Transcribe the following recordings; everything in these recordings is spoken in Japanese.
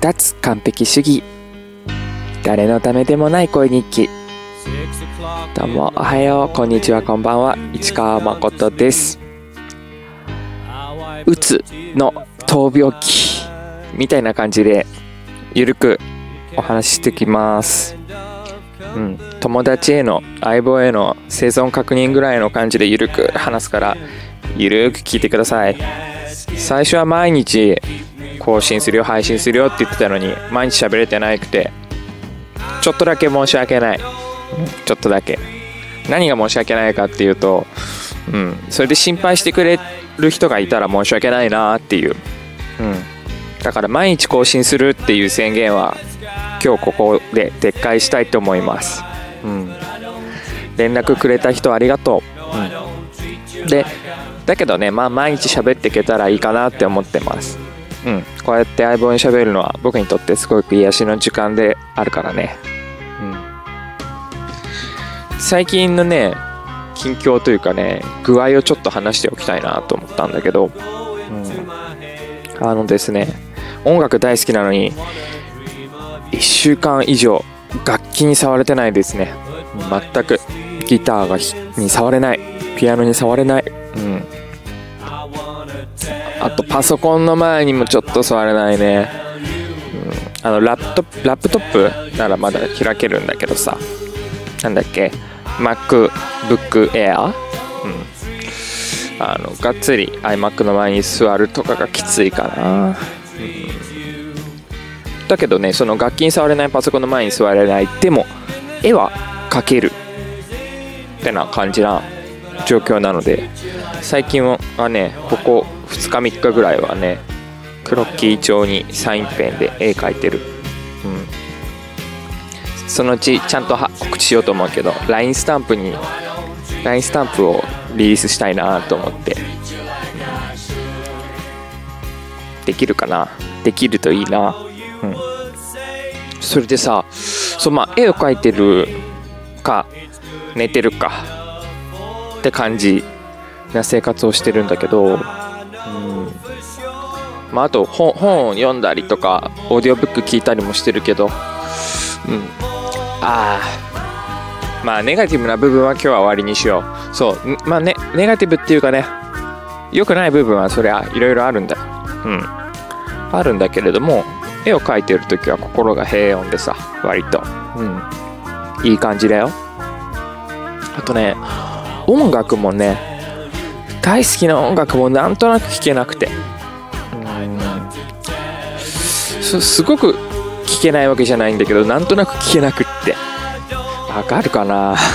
脱完璧主義。誰のためでもない恋日記。どうもおはようこんにちはこんばんは。市川誠です。うつの闘病期みたいな感じでゆるくお話ししてきます。うん。友達への相棒への生存確認ぐらいの感じでゆるく話すからゆるく聞いてください。最初は毎日更新するよ配信するよって言ってたのに毎日喋れてなくてちょっとだけ申し訳ない、ちょっとだけ。何が申し訳ないかっていうと、うん、それで心配してくれる人がいたら申し訳ないなっていう、うん、だから毎日更新するっていう宣言は今日ここで撤回したいと思います、うん、連絡くれた人ありがとう、うん、でだけどねまあ毎日喋っていけたらいいかなって思ってます。うん、こうやって相棒に喋るのは僕にとってすごく癒しの時間であるからね。うん。最近のね、近況というかね、具合をちょっと話しておきたいなと思ったんだけど、うん。あのですね、音楽大好きなのに、1週間以上楽器に触れてないですね。全くギターがに触れない。ピアノに触れない。うん。あとパソコンの前にもちょっと座れないね、うん、あのラットラップトップならまだ開けるんだけどさ。なんだっけ？MacBook Air、うん、あのがっつり iMac の前に座るとかがきついかな、うん、だけどねその楽器に触れないパソコンの前に座れないでも絵は描けるってな感じな状況なので最近はねここ2日3日ぐらいはねクロッキー帳にサインペンで絵描いてる、うん、そのうちちゃんと告知しようと思うけど LINE スタンプに LINE スタンプをリリースしたいなと思って、できるかな？できるといいな。うん。それでさそうまあ絵を描いてるか寝てるかって感じな生活をしてるんだけどまあ、あと本本を読んだりとかオーディオブック聞いたりもしてるけど、うん、あまあネガティブな部分は今日は終わりにしよう。そう。まあねネガティブっていうかね良くない部分はそりゃいろいろあるんだ。うん。あるんだけれども絵を描いてる時は心が平穏でさ割と。うん。いい感じだよ。あとね音楽もね大好きな音楽もなんとなく聴けなくて。すごく聞けないわけじゃないんだけどなんとなく聞けなくって。わかるかな？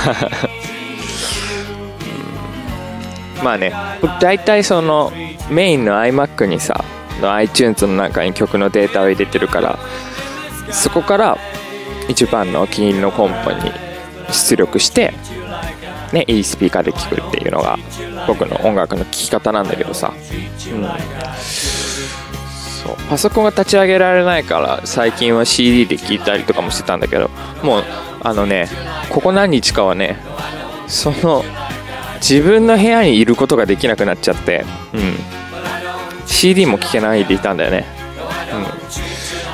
まあね大体そのメインの iMac にさの iTunes の中に曲のデータを入れてるからそこから一番のお気に入りのコンポに出力してね、いいスピーカーで聴くっていうのが僕の音楽の聴き方なんだけどさ、うん、そう。パソコンが立ち上げられないから最近は CD で聴いたりとかもしてたんだけどもうあのねここ何日かはねその自分の部屋にいることができなくなっちゃって、うん、CD も聴けないでいたんだよね、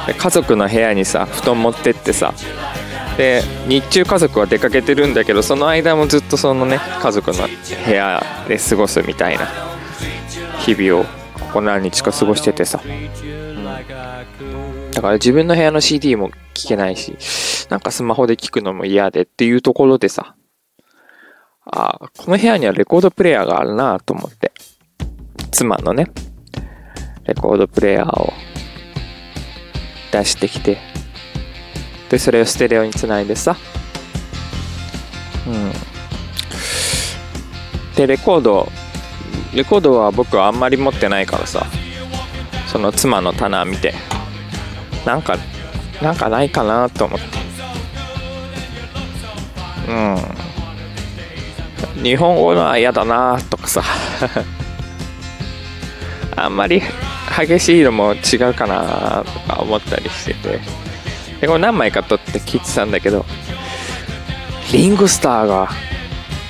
うん、家族の部屋にさ布団持ってってさで日中家族は出かけてるんだけどその間もずっとそのね家族の部屋で過ごすみたいな日々をここ何日か過ごしててさ、うん、だから自分の部屋の CD も聴けないし、なんかスマホで聴くのも嫌でっていうところでさ、ああ、この部屋にはレコードプレイヤーがあるなと思って、妻のね、レコードプレイヤーを出してきて、で、それをステレオにつないでさ、うん。で、レコードレコードは僕はあんまり持ってないからさ。その妻の棚見て。なんかなんかないかなと思って。うん。日本語のは嫌だなとかさ。あんまり激しいのも違うかなとか思ったりしてて。でこれ何枚か撮って聞いてたんだけどリンゴスターが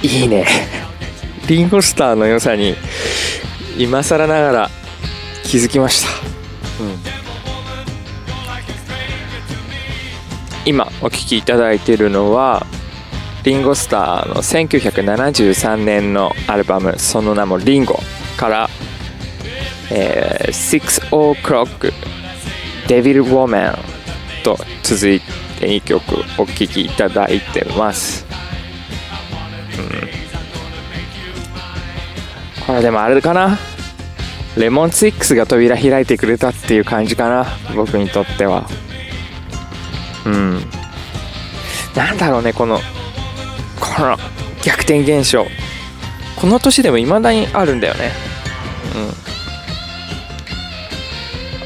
いいね。リンゴスターの良さに今更ながら気づきました、うん。今お聴きいただいているのはリンゴスターの1973年のアルバムその名も「リンゴ」から「えー、Six O'Clock Devil Woman」と続いて2曲お聴きいただいてます、うん、これでもあれかな。レモンツイックスが扉開いてくれたっていう感じかな。僕にとっては。うん。なんだろうねこのこの逆転現象。この年でも未だにあるんだよね。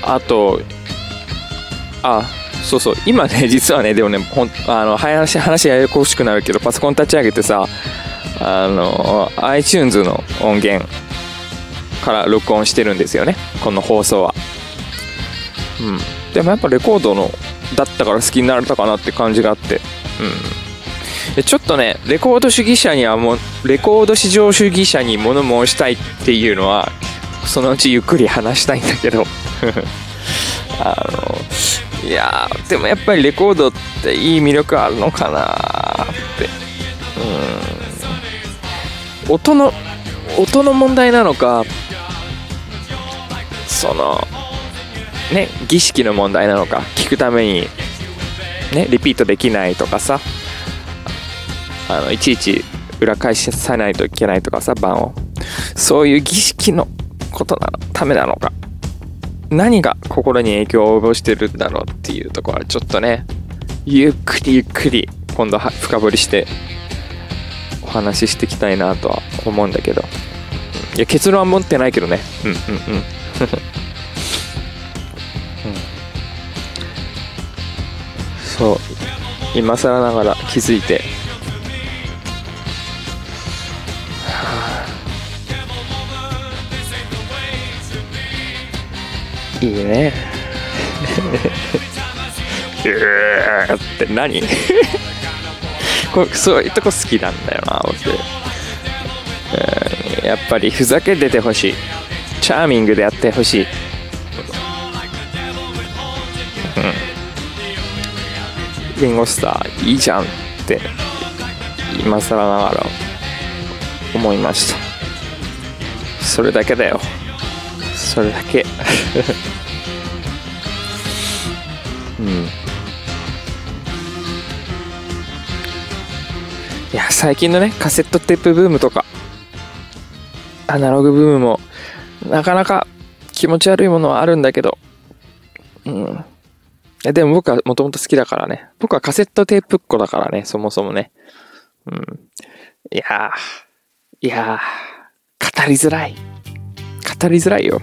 うん。あとあそうそう。今ね実はねでもねほんあの話話ややこしくなるけどパソコン立ち上げてさあの iTunes の音源から録音してるんですよね。この放送は。うん。でもやっぱレコードのだったから好きになれたかなって感じがあって。うん。ちょっとねレコード主義者にはもレコード市場主義者に物申したいっていうのはそのうちゆっくり話したいんだけど。あのいやでもやっぱりレコードっていい魅力あるのかな。音の音の問題なのかそのね儀式の問題なのか聞くためにねリピートできないとかさあのいちいち裏返しさないといけないとかさ番を。そういう儀式のことなのためなのか。何が心に影響を及ぼしてるんだろうっていうところはちょっとねゆっくりゆっくり今度は深掘りして話ししていきたいなとは思うんだけど。いや結論は持ってないけどね。うんうんうん。そう。今更ながら気づいて、いいね。って何？こそういうとこ好きなんだよな僕、やっぱりふざけててほしい。チャーミングでやってほしい。うん。リンゴスターいいじゃんって今更ながら思いました。それだけだよ。それだけ。う んいや最近のねカセットテープブームとかアナログブームもなかなか気持ち悪いものはあるんだけどうん、でも僕はもともと好きだからね。僕はカセットテープっ子だからね、そもそもね。うん。いやー、いやー、語りづらい。語りづらいよ。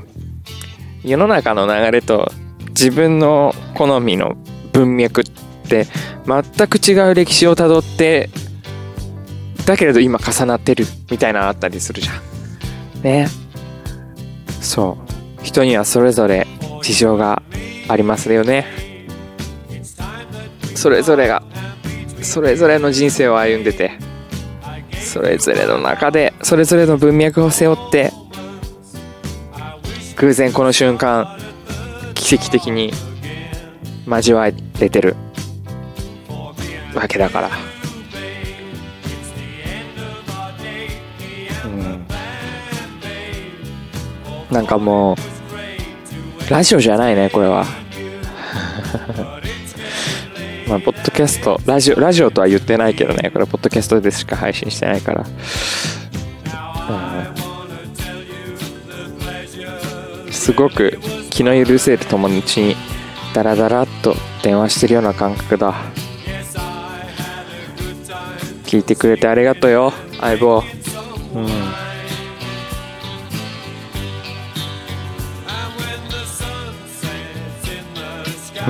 世の中の流れと自分の好みの文脈って全く違う歴史をたどってだけれど今重なってるみたいなのあったりするじゃん。ね。そう。人にはそれぞれ事情がありますよね。それぞれがそれぞれの人生を歩んでてそれぞれの中でそれぞれの文脈を背負って偶然この瞬間奇跡的に交われてるわけだから。なんかもうラジオじゃないねこれは。まあ、ポッドキャスト、ラジオ、ラジオとは言ってないけどね、これポッドキャストでしか配信してないから。うん、すごく気の許せる友達にダラダラっと電話してるような感覚だ。聞いてくれてありがとうよ、相棒。うん。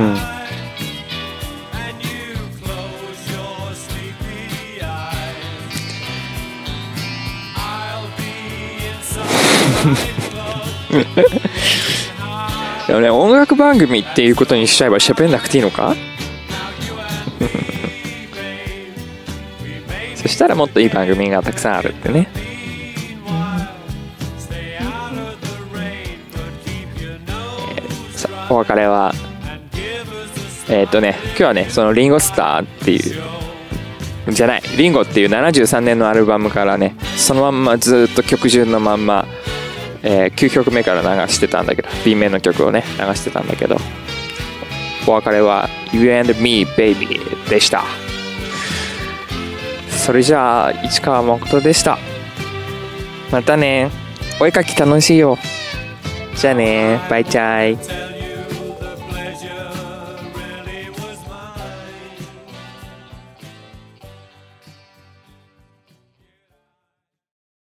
うん。でもね音楽番組っていうことにしちゃえば喋んなくていいのか？そしたらもっといい番組がたくさんあるってね、えー、さお別れはえっ、とね今日はねそのリンゴスターっていうじゃないリンゴっていう73年のアルバムからねそのまんまずっと曲順のまんま、えー9曲目から流してたんだけど B 面の曲をね流してたんだけどお別れは You and Me Baby でした。それじゃあ市川誠でした。またね。お絵かき楽しいよ。じゃあね。バイチャイ。